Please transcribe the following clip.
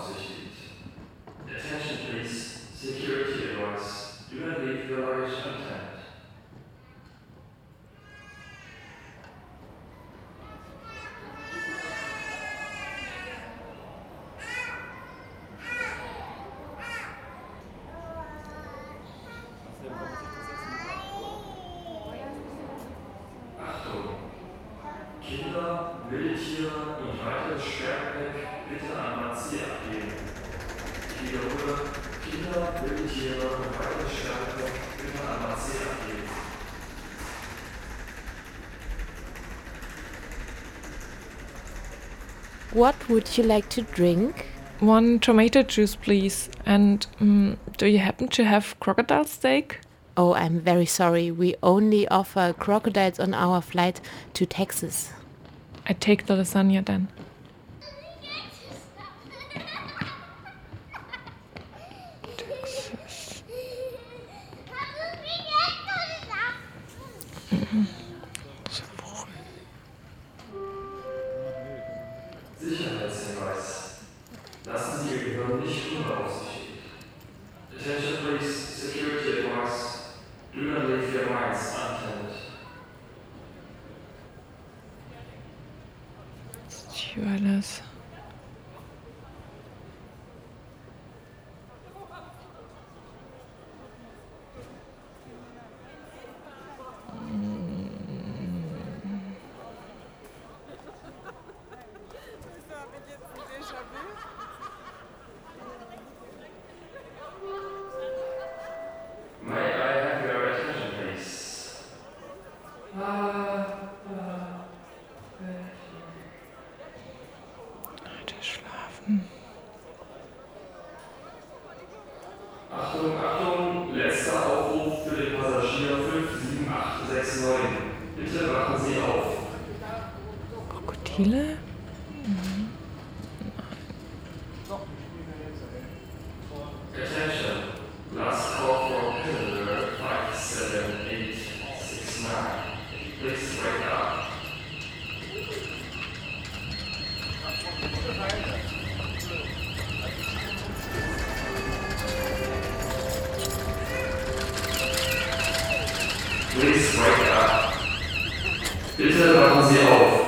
beaufsichtigt. Attention please, security advice, do not leave your luggage. Kinder, Wildtiere und weitere Sperrwerk bitte an Marzia abgeben. What would you like to drink? One tomato juice, please. And mm, do you happen to have crocodile steak? Oh, I'm very sorry. We only offer crocodiles on our flight to Texas. I take the lasagna then. Sicherheitshinweis. Lassen Sie Ihr Gehirn nicht unbeaufsichtigt. Attention please, security advice. Do not leave your minds unattended. May Achtung, Achtung, letzter Aufruf für den Passagier 57869. Bitte wachen Sie auf. Krokodile? Please wake up. Bitte wachen Sie auf.